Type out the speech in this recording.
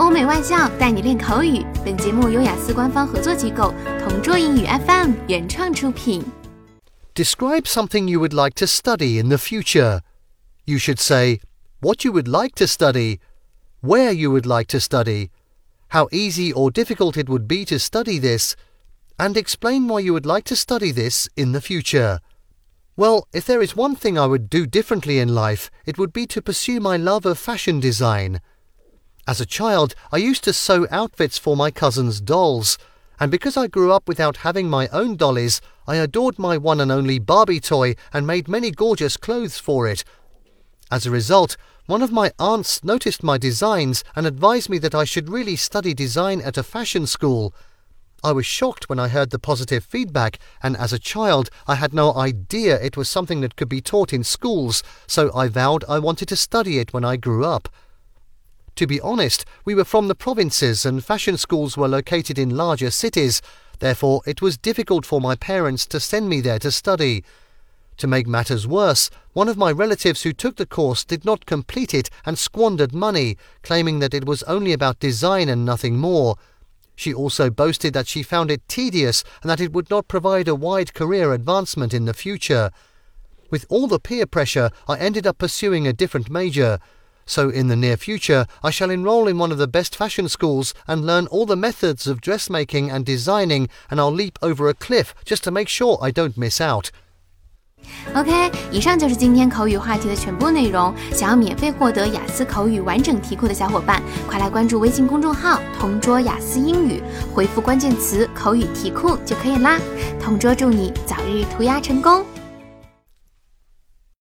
欧美外教带你练口语。本节目由雅思官方合作机构同桌英语 FM 原创出品。Describe something you would like to study in the future. You should say what you would like to study, where you would like to study, how easy or difficult it would be to study this, and explain why you would like to study this in the future. Well, if there is one thing I would do differently in life, it would be to pursue my love of fashion design. As a child, I used to sew outfits for my cousin's dolls, and because I grew up without having my own dollies, I adored my one and only Barbie toy and made many gorgeous clothes for it. As a result, one of my aunts noticed my designs and advised me that I should really study design at a fashion school. I was shocked when I heard the positive feedback, and as a child, I had no idea it was something that could be taught in schools, so I vowed I wanted to study it when I grew up. To be honest, we were from the provinces and fashion schools were located in larger cities, therefore it was difficult for my parents to send me there to study. To make matters worse, one of my relatives who took the course did not complete it and squandered money, claiming that it was only about design and nothing more. She also boasted that she found it tedious and that it would not provide a wide career advancement in the future. With all the peer pressure, I ended up pursuing a different major. So in the near future, I shall enroll in one of the best fashion schools and learn all the methods of dressmaking and designing, and I'll leap over a cliff just to make sure I don't miss out. OK，以上就是今天口语话题的全部内容。想要免费获得雅思口语完整题库的小伙伴，快来关注微信公众号“同桌雅思英语”，回复关键词“口语题库”就可以啦。同桌祝你早日屠鸭成功！